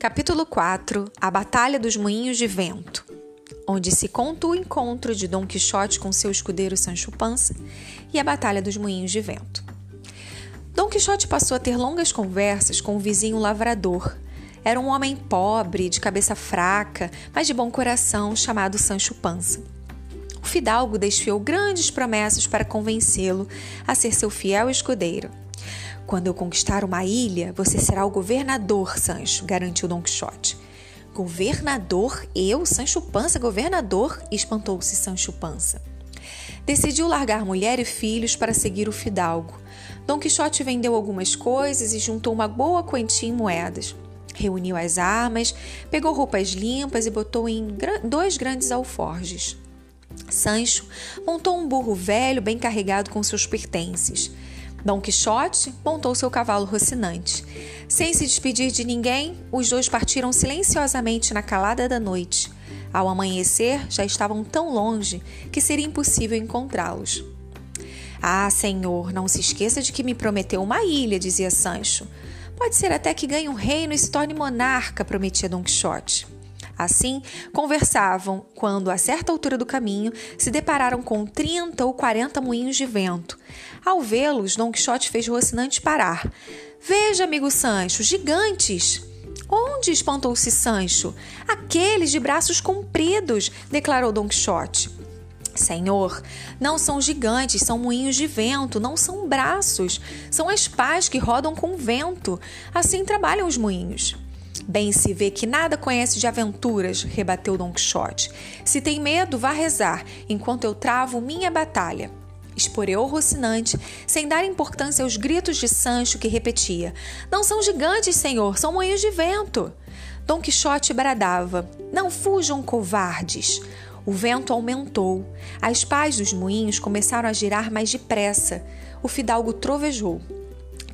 Capítulo 4 A Batalha dos Moinhos de Vento onde se conta o encontro de Dom Quixote com seu escudeiro Sancho Panza e a Batalha dos Moinhos de Vento. Dom Quixote passou a ter longas conversas com o vizinho lavrador. Era um homem pobre, de cabeça fraca, mas de bom coração, chamado Sancho Panza. O fidalgo desfiou grandes promessas para convencê-lo a ser seu fiel escudeiro. Quando eu conquistar uma ilha, você será o governador, Sancho, garantiu Don Quixote. Governador? Eu, Sancho Panza, governador? espantou-se Sancho Panza. Decidiu largar mulher e filhos para seguir o fidalgo. Dom Quixote vendeu algumas coisas e juntou uma boa quantia em moedas. Reuniu as armas, pegou roupas limpas e botou em dois grandes alforjes. Sancho montou um burro velho bem carregado com seus pertences. Dom Quixote montou seu cavalo rocinante. Sem se despedir de ninguém, os dois partiram silenciosamente na calada da noite. Ao amanhecer, já estavam tão longe que seria impossível encontrá-los. Ah, senhor, não se esqueça de que me prometeu uma ilha, dizia Sancho. Pode ser até que ganhe um reino e se torne monarca, prometia Dom Quixote. Assim, conversavam quando, a certa altura do caminho, se depararam com 30 ou 40 moinhos de vento. Ao vê-los, Dom Quixote fez Rocinante parar. Veja, amigo Sancho, gigantes! Onde? espantou-se Sancho. Aqueles de braços compridos, declarou Dom Quixote. Senhor, não são gigantes, são moinhos de vento, não são braços, são as pás que rodam com vento. Assim trabalham os moinhos. Bem se vê que nada conhece de aventuras, rebateu Don Quixote. Se tem medo, vá rezar, enquanto eu travo minha batalha. Esporeou Rocinante, sem dar importância aos gritos de Sancho que repetia: Não são gigantes, senhor, são moinhos de vento. Dom Quixote bradava: Não fujam, covardes. O vento aumentou. As pás dos moinhos começaram a girar mais depressa. O fidalgo trovejou.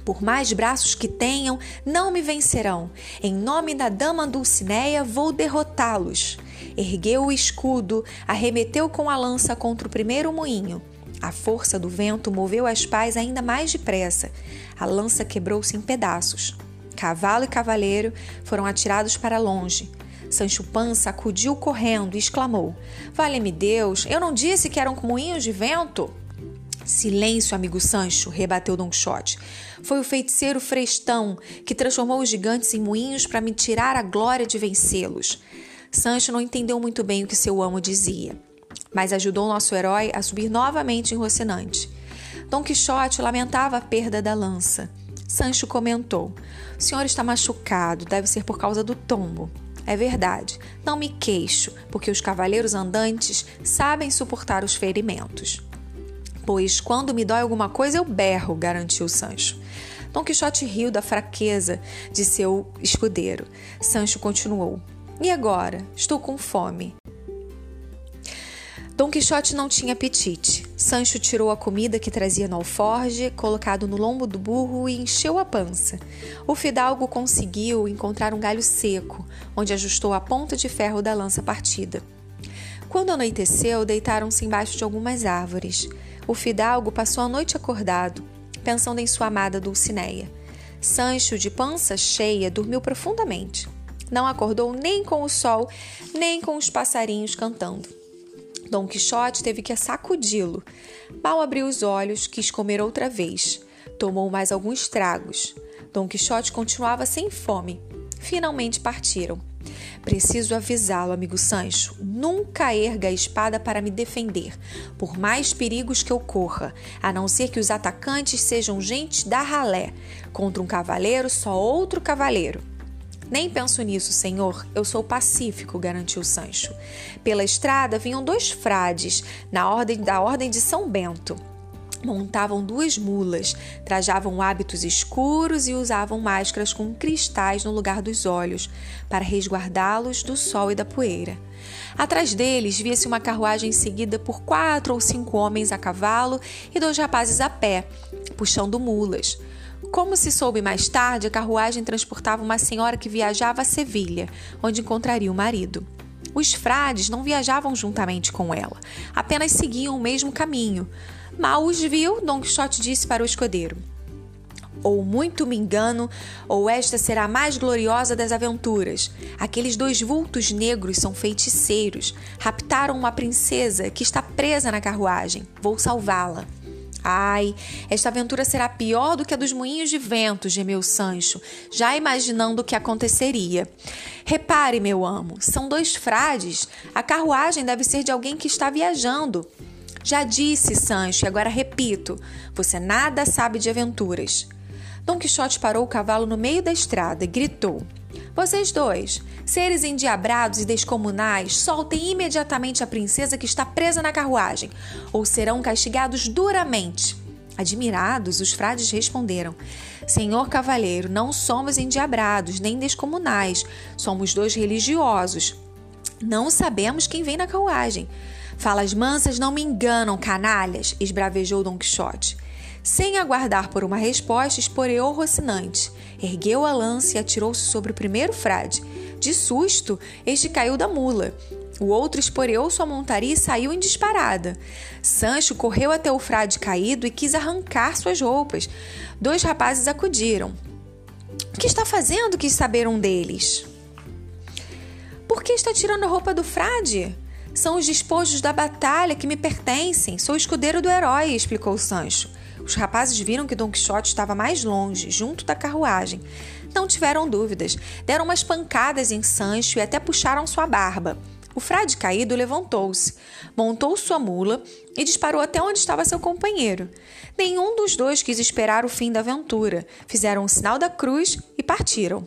Por mais braços que tenham, não me vencerão. Em nome da dama Dulcineia, vou derrotá-los. Ergueu o escudo, arremeteu com a lança contra o primeiro moinho. A força do vento moveu as pás ainda mais depressa. A lança quebrou-se em pedaços. Cavalo e cavaleiro foram atirados para longe. Sancho Panza acudiu correndo e exclamou: Vale-me Deus, eu não disse que eram moinhos de vento? Silêncio, amigo Sancho, rebateu Don Quixote. Foi o feiticeiro Frestão que transformou os gigantes em moinhos para me tirar a glória de vencê-los. Sancho não entendeu muito bem o que seu amo dizia, mas ajudou nosso herói a subir novamente em Rocinante. Dom Quixote lamentava a perda da lança. Sancho comentou: O senhor está machucado, deve ser por causa do tombo. É verdade, não me queixo, porque os cavaleiros andantes sabem suportar os ferimentos pois quando me dói alguma coisa eu berro, garantiu Sancho. Dom Quixote riu da fraqueza de seu escudeiro. Sancho continuou: E agora? Estou com fome. Dom Quixote não tinha apetite. Sancho tirou a comida que trazia no alforge, colocado no lombo do burro e encheu a pança. O fidalgo conseguiu encontrar um galho seco, onde ajustou a ponta de ferro da lança partida. Quando anoiteceu, deitaram-se embaixo de algumas árvores. O fidalgo passou a noite acordado, pensando em sua amada Dulcineia. Sancho, de pança cheia, dormiu profundamente. Não acordou nem com o sol, nem com os passarinhos cantando. Dom Quixote teve que sacudi-lo. Mal abriu os olhos, quis comer outra vez. Tomou mais alguns tragos. Dom Quixote continuava sem fome. Finalmente partiram. Preciso avisá-lo, amigo Sancho. Nunca erga a espada para me defender, por mais perigos que eu corra, a não ser que os atacantes sejam gente da ralé. Contra um cavaleiro, só outro cavaleiro. Nem penso nisso, senhor. Eu sou pacífico, garantiu Sancho. Pela estrada vinham dois frades, na ordem da ordem de São Bento. Montavam duas mulas, trajavam hábitos escuros e usavam máscaras com cristais no lugar dos olhos, para resguardá-los do sol e da poeira. Atrás deles via-se uma carruagem seguida por quatro ou cinco homens a cavalo e dois rapazes a pé, puxando mulas. Como se soube mais tarde, a carruagem transportava uma senhora que viajava a Sevilha, onde encontraria o marido. Os frades não viajavam juntamente com ela, apenas seguiam o mesmo caminho. Mal os viu, Dom Quixote disse para o escudeiro: Ou muito me engano, ou esta será a mais gloriosa das aventuras. Aqueles dois vultos negros são feiticeiros. Raptaram uma princesa que está presa na carruagem. Vou salvá-la. Ai, esta aventura será pior do que a dos moinhos de vento, gemeu Sancho, já imaginando o que aconteceria. Repare, meu amo, são dois frades. A carruagem deve ser de alguém que está viajando. Já disse, Sancho, e agora repito: você nada sabe de aventuras. Dom Quixote parou o cavalo no meio da estrada e gritou: Vocês dois, seres endiabrados e descomunais, soltem imediatamente a princesa que está presa na carruagem, ou serão castigados duramente. Admirados, os frades responderam: Senhor cavaleiro, não somos endiabrados nem descomunais, somos dois religiosos. Não sabemos quem vem na carruagem. Falas mansas não me enganam, canalhas, esbravejou Dom Quixote. Sem aguardar por uma resposta, esporeou Rocinante. Ergueu a lança e atirou-se sobre o primeiro frade. De susto, este caiu da mula. O outro esporeou sua montaria e saiu em disparada. Sancho correu até o frade caído e quis arrancar suas roupas. Dois rapazes acudiram. O que está fazendo? quis saber um deles. Por que está tirando a roupa do frade? São os despojos da batalha que me pertencem. Sou escudeiro do herói, explicou Sancho. Os rapazes viram que Don Quixote estava mais longe, junto da carruagem. Não tiveram dúvidas. Deram umas pancadas em Sancho e até puxaram sua barba. O frade caído levantou-se, montou sua mula e disparou até onde estava seu companheiro. Nenhum dos dois quis esperar o fim da aventura. Fizeram o sinal da cruz e partiram.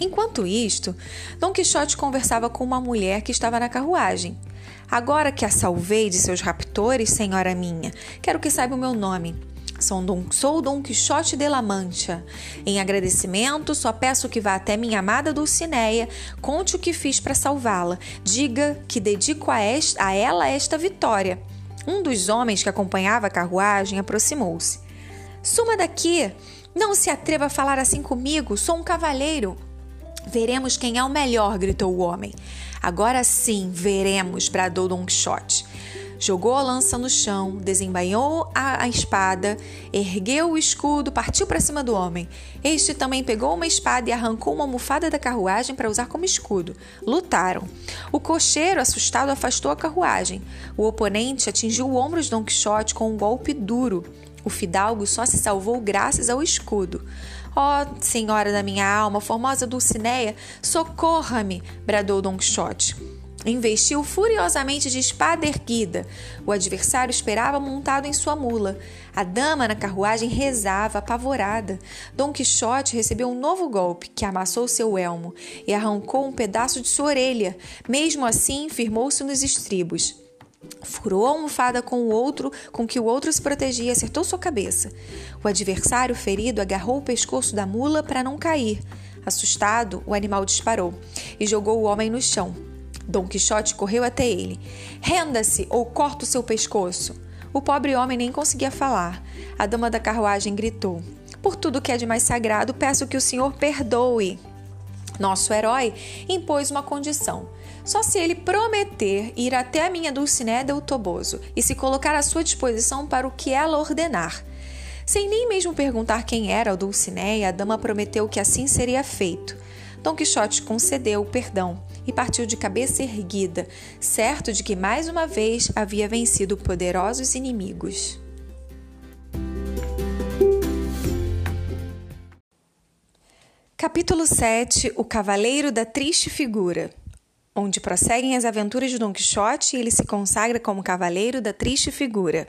Enquanto isto, Dom Quixote conversava com uma mulher que estava na carruagem. Agora que a salvei de seus raptores, senhora minha, quero que saiba o meu nome. Sou Dom, sou Dom Quixote de la Mancha. Em agradecimento, só peço que vá até minha amada Dulcineia, conte o que fiz para salvá-la, diga que dedico a, esta, a ela esta vitória. Um dos homens que acompanhava a carruagem aproximou-se. Suma daqui! Não se atreva a falar assim comigo, sou um cavaleiro. Veremos quem é o melhor, gritou o homem. Agora sim, veremos, bradou Dom Quixote jogou a lança no chão, desembainhou a, a espada, ergueu o escudo, partiu para cima do homem. Este também pegou uma espada e arrancou uma almofada da carruagem para usar como escudo. Lutaram. O cocheiro, assustado, afastou a carruagem. O oponente atingiu o ombro de Don Quixote com um golpe duro. O fidalgo só se salvou graças ao escudo. Ó oh, senhora da minha alma, formosa Dulcineia, socorra-me! bradou Don Quixote. Investiu furiosamente de espada erguida. O adversário esperava montado em sua mula. A dama na carruagem rezava, apavorada. Dom Quixote recebeu um novo golpe, que amassou seu elmo e arrancou um pedaço de sua orelha. Mesmo assim, firmou-se nos estribos. Furou a almofada com o outro, com que o outro se protegia acertou sua cabeça. O adversário ferido agarrou o pescoço da mula para não cair. Assustado, o animal disparou e jogou o homem no chão. Dom Quixote correu até ele. Renda-se ou corto seu pescoço. O pobre homem nem conseguia falar. A dama da carruagem gritou: Por tudo que é de mais sagrado, peço que o senhor perdoe. Nosso herói impôs uma condição. Só se ele prometer ir até a minha Dulcinea del Toboso e se colocar à sua disposição para o que ela ordenar. Sem nem mesmo perguntar quem era o Dulcinea, a dama prometeu que assim seria feito. Dom Quixote concedeu o perdão e partiu de cabeça erguida, certo de que mais uma vez havia vencido poderosos inimigos. Capítulo 7 O Cavaleiro da Triste Figura onde prosseguem as aventuras de Don Quixote e ele se consagra como cavaleiro da triste figura.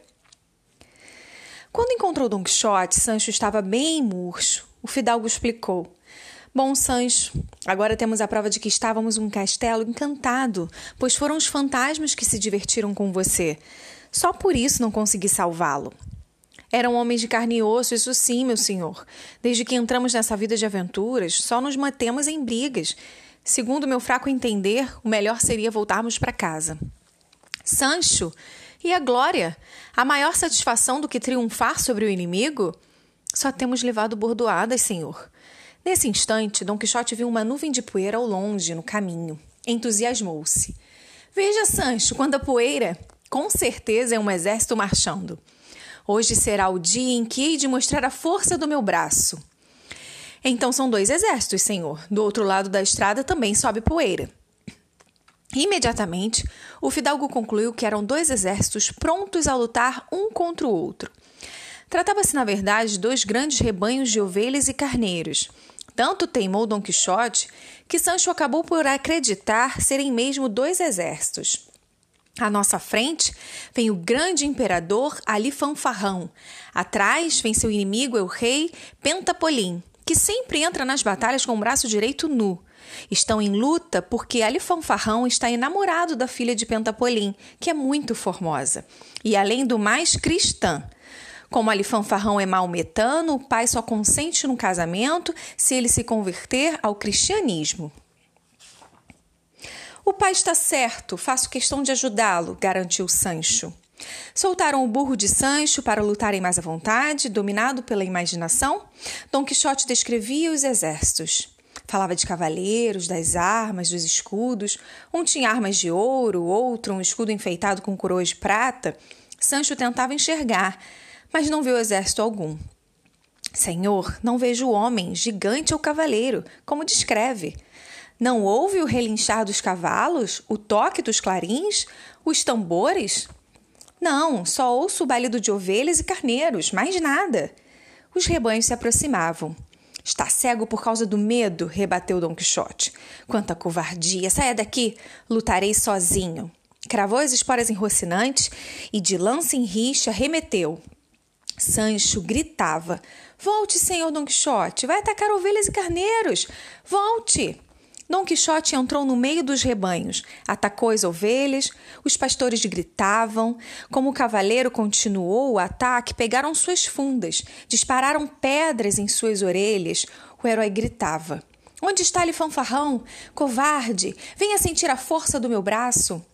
Quando encontrou Don Quixote, Sancho estava bem murcho. O fidalgo explicou: Bom, Sancho, agora temos a prova de que estávamos um castelo encantado, pois foram os fantasmas que se divertiram com você. Só por isso não consegui salvá-lo. Eram homens de carne e osso, isso sim, meu senhor. Desde que entramos nessa vida de aventuras, só nos matemos em brigas. Segundo meu fraco entender, o melhor seria voltarmos para casa. Sancho, e a glória? A maior satisfação do que triunfar sobre o inimigo? Só temos levado bordoadas, senhor. Nesse instante, Dom Quixote viu uma nuvem de poeira ao longe, no caminho. Entusiasmou-se. Veja, Sancho, quanta poeira! Com certeza é um exército marchando. Hoje será o dia em que hei de mostrar a força do meu braço. Então são dois exércitos, senhor. Do outro lado da estrada também sobe poeira. Imediatamente, o fidalgo concluiu que eram dois exércitos prontos a lutar um contra o outro. Tratava-se, na verdade, de dois grandes rebanhos de ovelhas e carneiros. Tanto teimou Dom Quixote que Sancho acabou por acreditar serem mesmo dois exércitos. À nossa frente vem o grande imperador Ali Fanfarrão. Atrás vem seu inimigo, é o rei Pentapolim, que sempre entra nas batalhas com o braço direito nu. Estão em luta porque Ali Fanfarrão está enamorado da filha de Pentapolim, que é muito formosa, e além do mais cristã. Como Ali Fanfarrão é maometano, o pai só consente no casamento se ele se converter ao cristianismo. O pai está certo, faço questão de ajudá-lo, garantiu Sancho. Soltaram o burro de Sancho para lutarem mais à vontade, dominado pela imaginação. Dom Quixote descrevia os exércitos. Falava de cavaleiros, das armas, dos escudos. Um tinha armas de ouro, outro um escudo enfeitado com coroas de prata. Sancho tentava enxergar, mas não viu exército algum. Senhor, não vejo homem, gigante ou cavaleiro, como descreve. Não ouve o relinchar dos cavalos, o toque dos clarins, os tambores? Não, só ouço o balido de ovelhas e carneiros, mais nada. Os rebanhos se aproximavam. Está cego por causa do medo, rebateu Dom Quixote. Quanta covardia! Saia daqui! Lutarei sozinho. Cravou as esporas em Rocinante e, de lança em rixa, remeteu. Sancho gritava: Volte, senhor Dom Quixote! Vai atacar ovelhas e carneiros! Volte! Dom Quixote entrou no meio dos rebanhos, atacou as ovelhas, os pastores gritavam. Como o cavaleiro continuou o ataque, pegaram suas fundas, dispararam pedras em suas orelhas. O herói gritava: Onde está ele, fanfarrão? Covarde! Venha sentir a força do meu braço!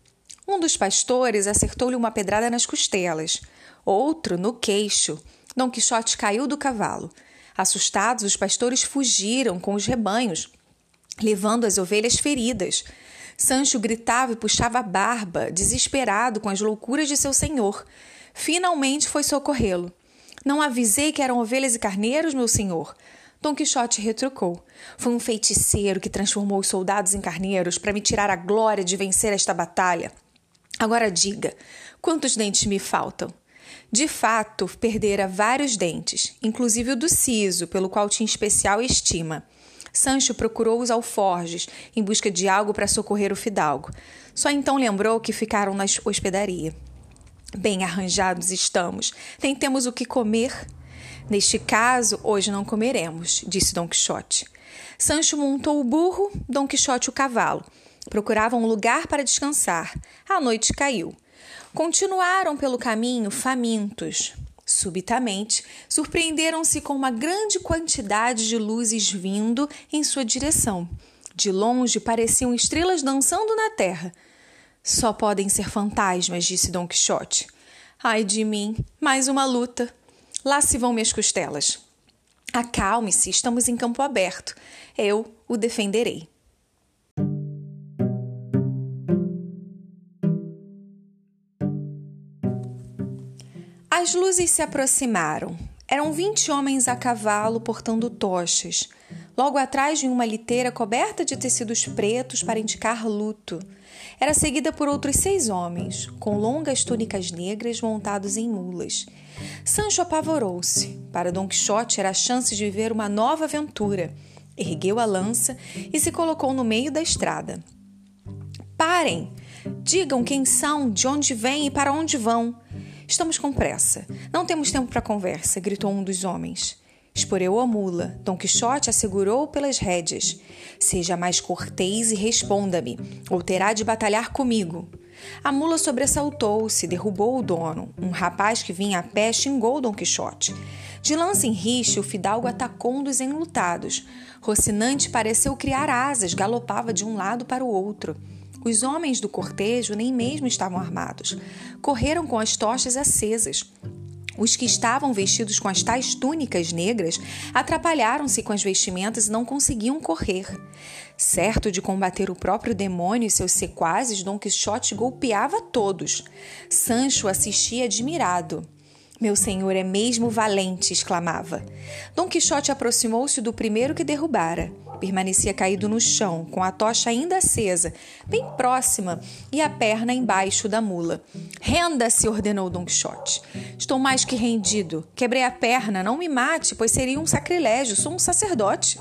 Um dos pastores acertou-lhe uma pedrada nas costelas, outro no queixo. Dom Quixote caiu do cavalo. Assustados, os pastores fugiram com os rebanhos levando as ovelhas feridas. Sancho gritava e puxava a barba, desesperado com as loucuras de seu senhor. Finalmente foi socorrê-lo. Não avisei que eram ovelhas e carneiros, meu senhor. Dom Quixote retrucou. Foi um feiticeiro que transformou os soldados em carneiros para me tirar a glória de vencer esta batalha. Agora diga, quantos dentes me faltam? De fato, perdera vários dentes, inclusive o do siso, pelo qual tinha especial estima. Sancho procurou os alforjes em busca de algo para socorrer o fidalgo. Só então lembrou que ficaram na hospedaria. Bem arranjados estamos. Nem temos o que comer. Neste caso, hoje não comeremos, disse Dom Quixote. Sancho montou o burro, Dom Quixote o cavalo. Procuravam um lugar para descansar. A noite caiu. Continuaram pelo caminho famintos. Subitamente, surpreenderam-se com uma grande quantidade de luzes vindo em sua direção. De longe pareciam estrelas dançando na terra. Só podem ser fantasmas, disse Dom Quixote. Ai de mim, mais uma luta. Lá se vão minhas costelas. Acalme-se, estamos em campo aberto. Eu o defenderei. As luzes se aproximaram. Eram vinte homens a cavalo portando tochas. Logo atrás vinha uma liteira coberta de tecidos pretos para indicar luto. Era seguida por outros seis homens, com longas túnicas negras montados em mulas. Sancho apavorou-se. Para Dom Quixote era a chance de viver uma nova aventura. Ergueu a lança e se colocou no meio da estrada. Parem! Digam quem são, de onde vêm e para onde vão. Estamos com pressa. Não temos tempo para conversa, gritou um dos homens. Esporeu a mula. Dom Quixote assegurou pelas rédeas. Seja mais cortês e responda-me, ou terá de batalhar comigo. A mula sobressaltou-se, derrubou o dono. Um rapaz que vinha a pé xingou Dom Quixote. De lança em riche, o fidalgo atacou um dos enlutados. Rocinante pareceu criar asas, galopava de um lado para o outro. Os homens do cortejo nem mesmo estavam armados. Correram com as tochas acesas. Os que estavam vestidos com as tais túnicas negras atrapalharam-se com as vestimentas e não conseguiam correr. Certo de combater o próprio demônio e seus sequazes, Dom Quixote golpeava todos. Sancho assistia admirado. Meu senhor é mesmo valente, exclamava. Dom Quixote aproximou-se do primeiro que derrubara. Permanecia caído no chão, com a tocha ainda acesa, bem próxima, e a perna embaixo da mula. Renda-se, ordenou Dom Quixote. Estou mais que rendido. Quebrei a perna, não me mate, pois seria um sacrilégio. Sou um sacerdote.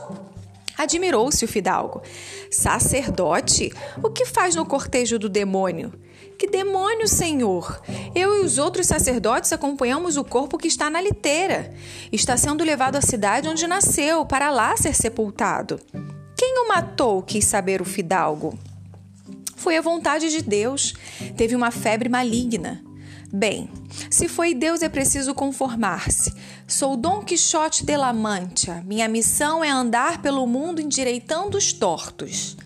Admirou-se o fidalgo. Sacerdote? O que faz no cortejo do demônio? Que demônio, senhor? Eu e os outros sacerdotes acompanhamos o corpo que está na liteira. Está sendo levado à cidade onde nasceu, para lá ser sepultado. Quem o matou? quis saber o fidalgo. Foi a vontade de Deus. Teve uma febre maligna. Bem, se foi Deus é preciso conformar-se. Sou Dom Quixote de la Mancha. Minha missão é andar pelo mundo endireitando os tortos.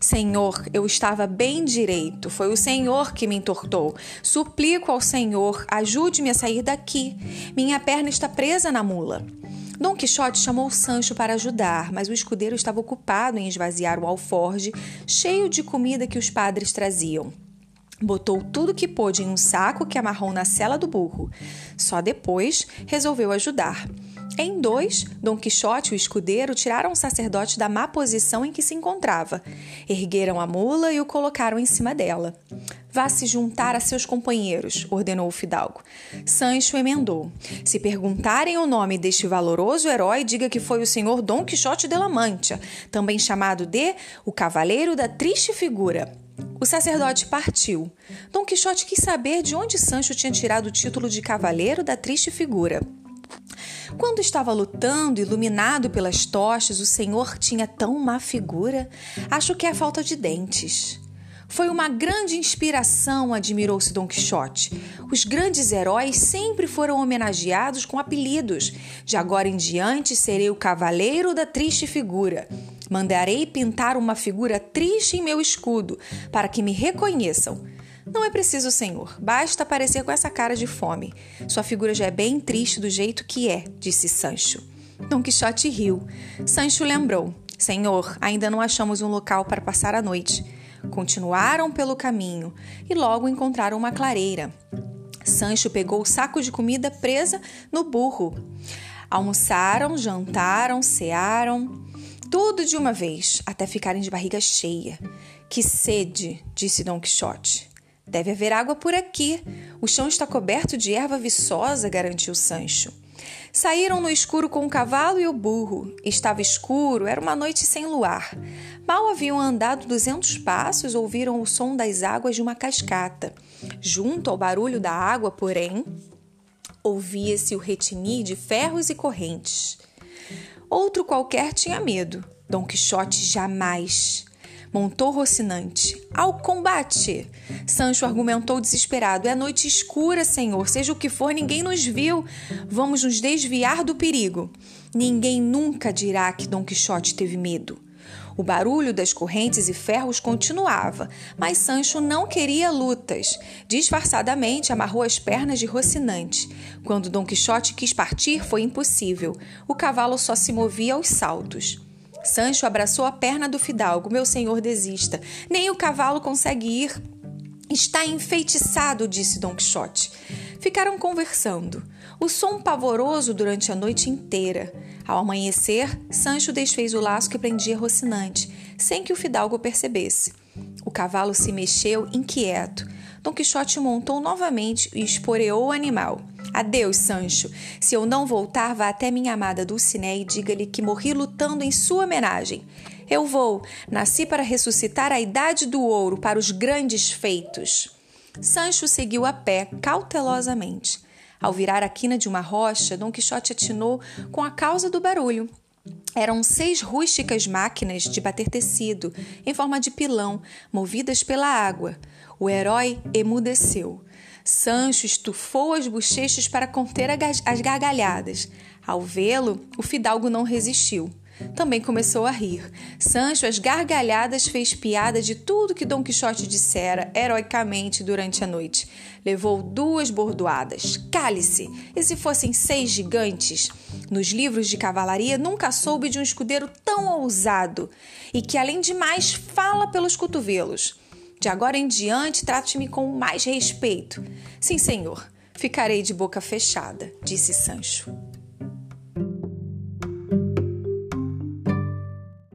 Senhor, eu estava bem direito, foi o Senhor que me entortou. Suplico ao Senhor, ajude-me a sair daqui. Minha perna está presa na mula. Dom Quixote chamou Sancho para ajudar, mas o escudeiro estava ocupado em esvaziar o alforge, cheio de comida que os padres traziam. Botou tudo que pôde em um saco que amarrou na cela do burro. Só depois resolveu ajudar. Em dois, Dom Quixote e o escudeiro tiraram o sacerdote da má posição em que se encontrava, ergueram a mula e o colocaram em cima dela. Vá se juntar a seus companheiros, ordenou o fidalgo. Sancho emendou. Se perguntarem o nome deste valoroso herói, diga que foi o senhor Dom Quixote de la Mancha, também chamado de o Cavaleiro da Triste Figura. O sacerdote partiu. Dom Quixote quis saber de onde Sancho tinha tirado o título de Cavaleiro da Triste Figura. Quando estava lutando, iluminado pelas tochas, o senhor tinha tão má figura. Acho que é a falta de dentes. Foi uma grande inspiração, admirou-se Dom Quixote. Os grandes heróis sempre foram homenageados com apelidos. De agora em diante serei o cavaleiro da triste figura. Mandarei pintar uma figura triste em meu escudo, para que me reconheçam. Não é preciso, senhor. Basta aparecer com essa cara de fome. Sua figura já é bem triste do jeito que é, disse Sancho. Dom Quixote riu. Sancho lembrou: Senhor, ainda não achamos um local para passar a noite. Continuaram pelo caminho e logo encontraram uma clareira. Sancho pegou o saco de comida presa no burro. Almoçaram, jantaram, cearam, tudo de uma vez, até ficarem de barriga cheia. Que sede, disse Dom Quixote. Deve haver água por aqui. O chão está coberto de erva viçosa, garantiu Sancho. Saíram no escuro com o cavalo e o burro. Estava escuro, era uma noite sem luar. Mal haviam andado duzentos passos, ouviram o som das águas de uma cascata. Junto ao barulho da água, porém, ouvia-se o retinir de ferros e correntes. Outro qualquer tinha medo. Dom Quixote jamais. Montou Rocinante. Ao combate! Sancho argumentou desesperado. É noite escura, senhor. Seja o que for, ninguém nos viu. Vamos nos desviar do perigo. Ninguém nunca dirá que Dom Quixote teve medo. O barulho das correntes e ferros continuava, mas Sancho não queria lutas. Disfarçadamente amarrou as pernas de Rocinante. Quando Dom Quixote quis partir, foi impossível. O cavalo só se movia aos saltos. Sancho abraçou a perna do fidalgo. Meu senhor, desista. Nem o cavalo consegue ir. Está enfeitiçado, disse Dom Quixote. Ficaram conversando. O som pavoroso durante a noite inteira. Ao amanhecer, Sancho desfez o laço que prendia Rocinante, sem que o fidalgo percebesse. O cavalo se mexeu inquieto. Dom Quixote montou novamente e esporeou o animal. Adeus, Sancho. Se eu não voltar, vá até minha amada Dulcinea e diga-lhe que morri lutando em sua homenagem. Eu vou. Nasci para ressuscitar a idade do ouro para os grandes feitos. Sancho seguiu a pé, cautelosamente. Ao virar a quina de uma rocha, Dom Quixote atinou com a causa do barulho. Eram seis rústicas máquinas de bater tecido, em forma de pilão, movidas pela água. O herói emudeceu. Sancho estufou as bochechas para conter as gargalhadas. Ao vê-lo, o fidalgo não resistiu. Também começou a rir. Sancho, às gargalhadas, fez piada de tudo que Dom Quixote dissera heroicamente durante a noite. Levou duas bordoadas. Cale-se! E se fossem seis gigantes? Nos livros de cavalaria, nunca soube de um escudeiro tão ousado e que, além de mais, fala pelos cotovelos. De agora em diante, trate-me com mais respeito. Sim, senhor. Ficarei de boca fechada, disse Sancho.